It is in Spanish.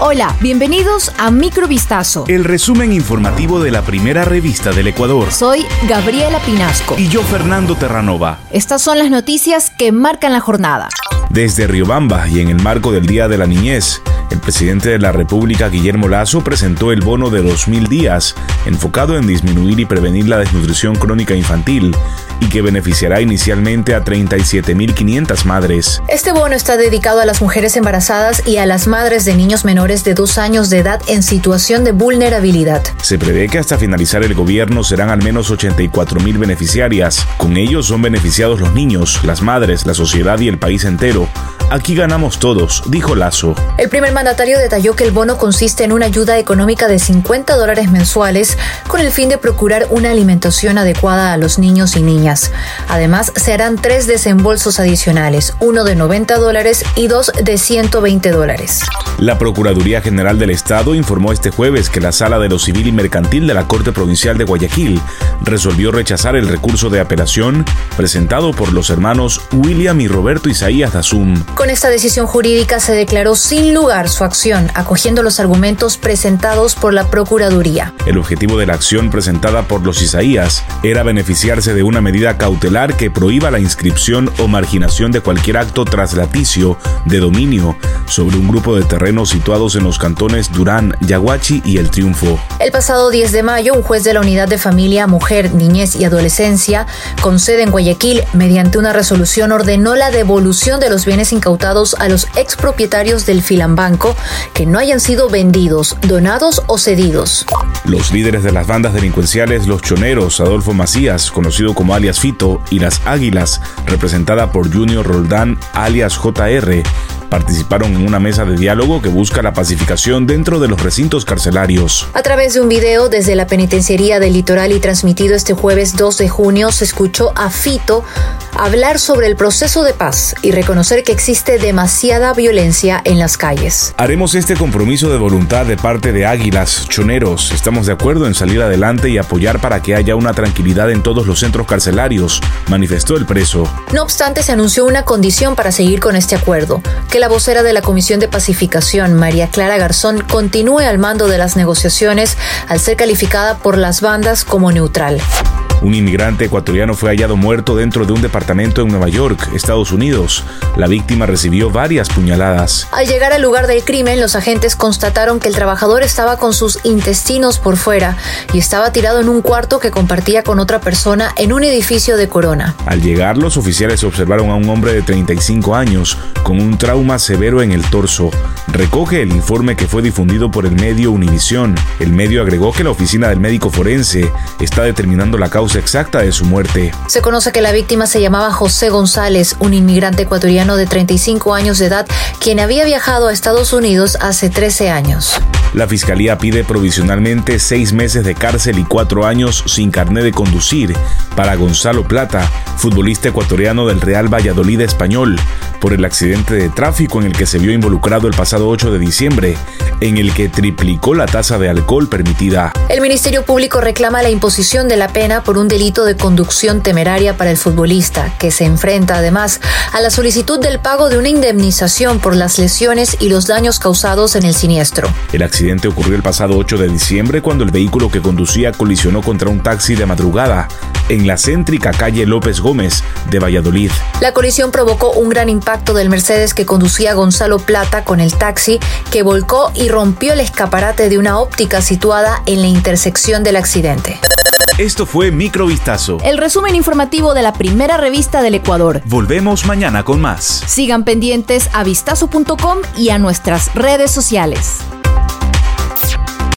Hola, bienvenidos a Microvistazo. El resumen informativo de la primera revista del Ecuador. Soy Gabriela Pinasco. Y yo, Fernando Terranova. Estas son las noticias que marcan la jornada. Desde Riobamba y en el marco del Día de la Niñez, el presidente de la República, Guillermo Lazo, presentó el bono de 2.000 días, enfocado en disminuir y prevenir la desnutrición crónica infantil, y que beneficiará inicialmente a 37.500 madres. Este bono está dedicado a las mujeres embarazadas y a las madres de niños menores de dos años de edad en situación de vulnerabilidad. Se prevé que hasta finalizar el gobierno serán al menos 84.000 beneficiarias. Con ellos son beneficiados los niños, las madres, la sociedad y el país entero. Aquí ganamos todos, dijo Lazo. El primer mandatario detalló que el bono consiste en una ayuda económica de 50 dólares mensuales con el fin de procurar una alimentación adecuada a los niños y niñas. Además, se harán tres desembolsos adicionales, uno de 90 dólares y dos de 120 dólares. La Procuraduría General del Estado informó este jueves que la Sala de lo Civil y Mercantil de la Corte Provincial de Guayaquil resolvió rechazar el recurso de apelación presentado por los hermanos William y Roberto Isaías Dazum. Con esta decisión jurídica se declaró sin lugar su acción, acogiendo los argumentos presentados por la Procuraduría. El objetivo de la acción presentada por los Isaías era beneficiarse de una medida cautelar que prohíba la inscripción o marginación de cualquier acto traslaticio de dominio sobre un grupo de terrenos situados en los cantones Durán, Yaguachi y El Triunfo. El pasado 10 de mayo, un juez de la Unidad de Familia, Mujer, Niñez y Adolescencia, con sede en Guayaquil, mediante una resolución ordenó la devolución de los bienes incautados a los expropietarios del Filambanco que no hayan sido vendidos, donados o cedidos. Los líderes de las bandas delincuenciales Los Choneros, Adolfo Macías, conocido como alias Fito, y Las Águilas, representada por Junior Roldán, alias JR, participaron en una mesa de diálogo que busca la pacificación dentro de los recintos carcelarios. A través de un video desde la penitenciaría del litoral y transmitido este jueves 2 de junio, se escuchó a Fito hablar sobre el proceso de paz y reconocer que existe demasiada violencia en las calles. Haremos este compromiso de voluntad de parte de Águilas, Choneros. Estamos de acuerdo en salir adelante y apoyar para que haya una tranquilidad en todos los centros carcelarios, manifestó el preso. No obstante, se anunció una condición para seguir con este acuerdo, que la vocera de la Comisión de Pacificación, María Clara Garzón, continúe al mando de las negociaciones al ser calificada por las bandas como neutral. Un inmigrante ecuatoriano fue hallado muerto dentro de un departamento en Nueva York, Estados Unidos. La víctima recibió varias puñaladas. Al llegar al lugar del crimen, los agentes constataron que el trabajador estaba con sus intestinos por fuera y estaba tirado en un cuarto que compartía con otra persona en un edificio de Corona. Al llegar, los oficiales observaron a un hombre de 35 años con un trauma severo en el torso. Recoge el informe que fue difundido por el medio Univisión. El medio agregó que la oficina del médico forense está determinando la causa exacta de su muerte. Se conoce que la víctima se llamaba José González, un inmigrante ecuatoriano de 35 años de edad, quien había viajado a Estados Unidos hace 13 años. La fiscalía pide provisionalmente seis meses de cárcel y cuatro años sin carné de conducir para Gonzalo Plata, futbolista ecuatoriano del Real Valladolid español, por el accidente de tráfico en el que se vio involucrado el pasado 8 de diciembre, en el que triplicó la tasa de alcohol permitida. El Ministerio Público reclama la imposición de la pena por un delito de conducción temeraria para el futbolista, que se enfrenta además a la solicitud del pago de una indemnización por las lesiones y los daños causados en el siniestro. El accidente ocurrió el pasado 8 de diciembre cuando el vehículo que conducía colisionó contra un taxi de madrugada en la céntrica calle López Gómez de Valladolid. La colisión provocó un gran impacto del Mercedes que conducía Gonzalo Plata con el taxi que volcó y rompió el escaparate de una óptica situada en la intersección del accidente. Esto fue Microvistazo. El resumen informativo de la primera revista del Ecuador. Volvemos mañana con más. Sigan pendientes a vistazo.com y a nuestras redes sociales.